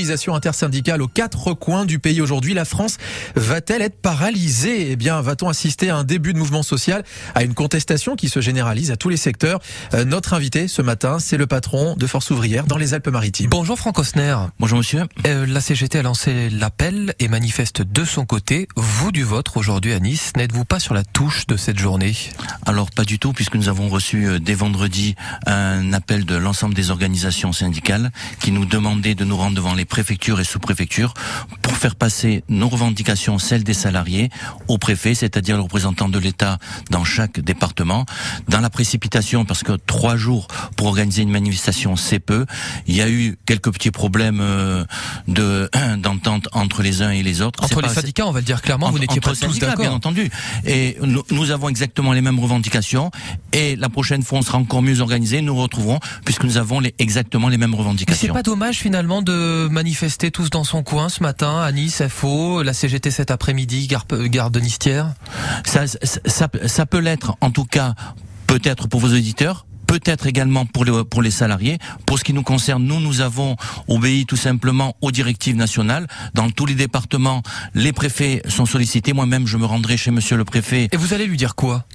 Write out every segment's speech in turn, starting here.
mobilisation intersyndicale aux quatre coins du pays aujourd'hui. La France va-t-elle être paralysée? Eh bien, va-t-on assister à un début de mouvement social, à une contestation qui se généralise à tous les secteurs? Euh, Notre invité ce matin, c'est le patron de Force ouvrière dans les Alpes-Maritimes. Bonjour Franck Osner. Bonjour monsieur. Euh, la CGT a lancé l'appel et manifeste de son côté. Vous du vôtre aujourd'hui à Nice, n'êtes-vous pas sur la touche de cette journée? Alors pas du tout, puisque nous avons reçu euh, dès vendredi un appel de l'ensemble des organisations syndicales qui nous demandaient de nous rendre devant les préfectures et sous-préfectures pour faire passer nos revendications, celles des salariés, au préfet, c'est-à-dire le représentant de l'État dans chaque département. Dans la précipitation, parce que trois jours pour organiser une manifestation, c'est peu. Il y a eu quelques petits problèmes euh, de d'entente entre les uns et les autres. Entre les syndicats, on va le dire clairement, vous n'étiez pas tous d'accord. Bien entendu. Et nous, nous avons exactement les mêmes revendications. Et la prochaine fois, on sera encore mieux organisé. Nous retrouverons, puisque nous avons les, exactement les mêmes revendications. C'est pas dommage finalement de manifester tous dans son coin ce matin à Nice, FO, la CGT cet après-midi, gare, de Nistière. Ça, ça peut l'être, en tout cas, peut-être pour vos auditeurs, peut-être également pour les, pour les salariés. Pour ce qui nous concerne, nous, nous avons obéi tout simplement aux directives nationales. Dans tous les départements, les préfets sont sollicités. Moi-même, je me rendrai chez monsieur le préfet. Et vous allez lui dire quoi?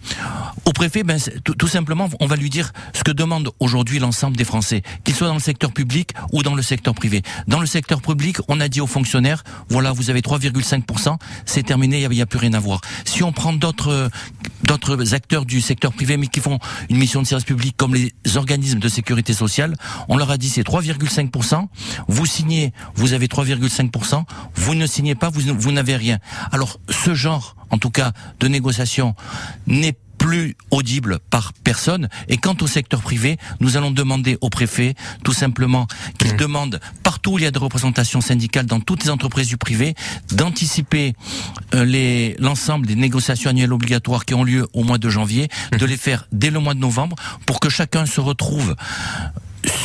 Au préfet, ben, tout, tout, simplement, on va lui dire ce que demande aujourd'hui l'ensemble des Français, qu'ils soient dans le secteur public ou dans le secteur privé. Dans le secteur public, on a dit aux fonctionnaires, voilà, vous avez 3,5%, c'est terminé, il n'y a, a, plus rien à voir. Si on prend d'autres d'autres acteurs du secteur privé, mais qui font une mission de service public comme les organismes de sécurité sociale, on leur a dit c'est 3,5%, vous signez, vous avez 3,5%, vous ne signez pas, vous, vous n'avez rien. Alors ce genre, en tout cas, de négociation n'est plus audible par personne. Et quant au secteur privé, nous allons demander au préfet tout simplement qu'il mmh. demande partout où il y a des représentations syndicales dans toutes les entreprises du privé d'anticiper euh, les l'ensemble des négociations annuelles obligatoires qui ont lieu au mois de janvier, mmh. de les faire dès le mois de novembre pour que chacun se retrouve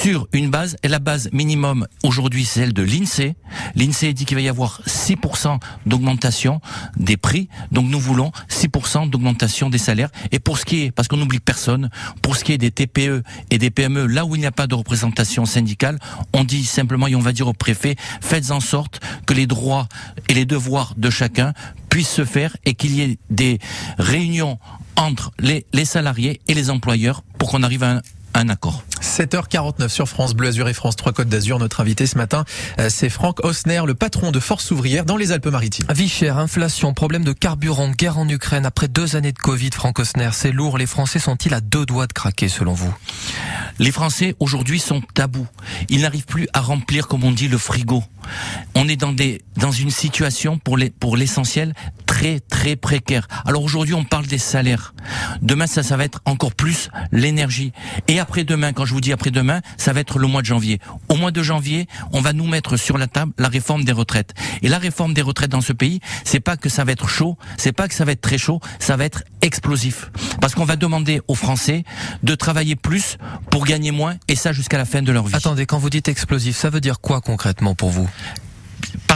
sur une base, et la base minimum aujourd'hui c'est celle de l'INSEE. L'INSEE dit qu'il va y avoir 6% d'augmentation des prix, donc nous voulons 6% d'augmentation des salaires. Et pour ce qui est, parce qu'on n'oublie personne, pour ce qui est des TPE et des PME, là où il n'y a pas de représentation syndicale, on dit simplement et on va dire au préfet, faites en sorte que les droits et les devoirs de chacun puissent se faire et qu'il y ait des réunions entre les, les salariés et les employeurs pour qu'on arrive à un, un accord. 7h49 sur France Bleu Azur et France 3 Côte d'Azur. Notre invité ce matin, euh, c'est Franck Osner, le patron de Force ouvrière dans les Alpes-Maritimes. Vie chère, inflation, problème de carburant, guerre en Ukraine. Après deux années de Covid, Franck Osner, c'est lourd. Les Français sont-ils à deux doigts de craquer selon vous? Les Français aujourd'hui sont tabous. Ils n'arrivent plus à remplir, comme on dit, le frigo. On est dans des dans une situation pour les pour l'essentiel très très précaire. Alors aujourd'hui, on parle des salaires. Demain, ça ça va être encore plus l'énergie. Et après-demain, quand je vous dis après-demain, ça va être le mois de janvier. Au mois de janvier, on va nous mettre sur la table la réforme des retraites. Et la réforme des retraites dans ce pays, c'est pas que ça va être chaud, c'est pas que ça va être très chaud, ça va être explosif. Parce qu'on va demander aux Français de travailler plus pour gagner moins, et ça jusqu'à la fin de leur vie. Attendez, quand vous dites explosif, ça veut dire quoi concrètement pour vous?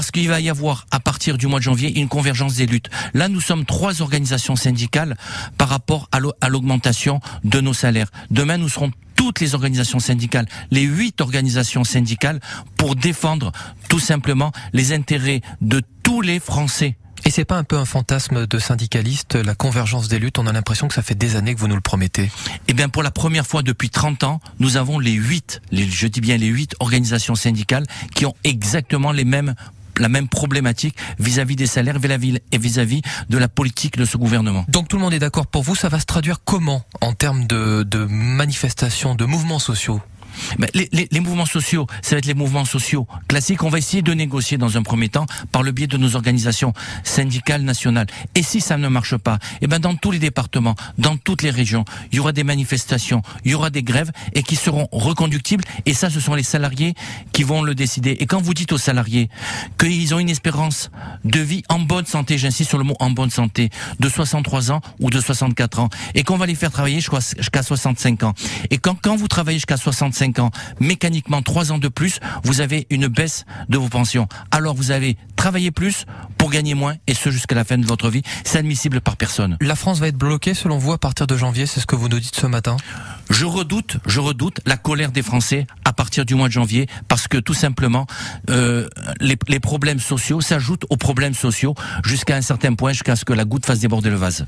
Parce qu'il va y avoir à partir du mois de janvier une convergence des luttes. Là, nous sommes trois organisations syndicales par rapport à l'augmentation de nos salaires. Demain, nous serons toutes les organisations syndicales, les huit organisations syndicales, pour défendre tout simplement les intérêts de tous les Français. Et c'est pas un peu un fantasme de syndicaliste, la convergence des luttes? On a l'impression que ça fait des années que vous nous le promettez. Eh bien, pour la première fois depuis 30 ans, nous avons les huit, je dis bien les huit organisations syndicales qui ont exactement les mêmes la même problématique vis-à-vis -vis des salaires et vis-à-vis de la politique de ce gouvernement. Donc tout le monde est d'accord pour vous, ça va se traduire comment en termes de manifestations, de mouvements sociaux? Les, les, les, mouvements sociaux, ça va être les mouvements sociaux classiques. On va essayer de négocier dans un premier temps par le biais de nos organisations syndicales nationales. Et si ça ne marche pas, eh ben dans tous les départements, dans toutes les régions, il y aura des manifestations, il y aura des grèves et qui seront reconductibles. Et ça, ce sont les salariés qui vont le décider. Et quand vous dites aux salariés qu'ils ont une espérance de vie en bonne santé, j'insiste sur le mot en bonne santé, de 63 ans ou de 64 ans, et qu'on va les faire travailler jusqu'à 65 ans, et quand, quand vous travaillez jusqu'à 65 65 ans, mécaniquement 3 ans de plus, vous avez une baisse de vos pensions. Alors vous avez travaillé plus pour gagner moins, et ce jusqu'à la fin de votre vie. C'est admissible par personne. La France va être bloquée, selon vous, à partir de janvier, c'est ce que vous nous dites ce matin? Je redoute, je redoute la colère des Français à partir du mois de janvier, parce que tout simplement, euh, les, les problèmes sociaux s'ajoutent aux problèmes sociaux jusqu'à un certain point, jusqu'à ce que la goutte fasse déborder le vase.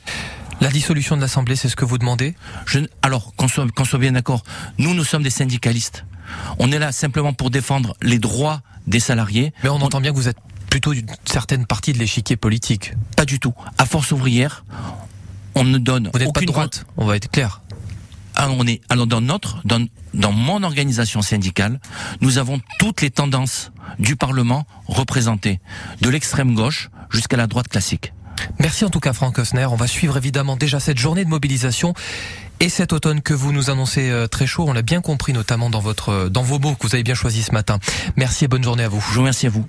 La dissolution de l'Assemblée, c'est ce que vous demandez? Je, alors, qu'on soit, qu'on soit bien d'accord, nous, nous sommes des syndicalistes. On est là simplement pour défendre les droits des salariés. Mais on, entend bien que vous êtes plutôt d'une certaine partie de l'échiquier politique. Pas du tout. À force ouvrière, on ne donne Vous n'êtes pas de droite, on va être clair. Ah, on est alors dans notre dans, dans mon organisation syndicale, nous avons toutes les tendances du Parlement représentées, de l'extrême gauche jusqu'à la droite classique. Merci en tout cas Franck Osner. On va suivre évidemment déjà cette journée de mobilisation et cet automne que vous nous annoncez euh, très chaud. On l'a bien compris notamment dans votre dans vos mots que vous avez bien choisi ce matin. Merci et bonne journée à vous. Je vous remercie à vous.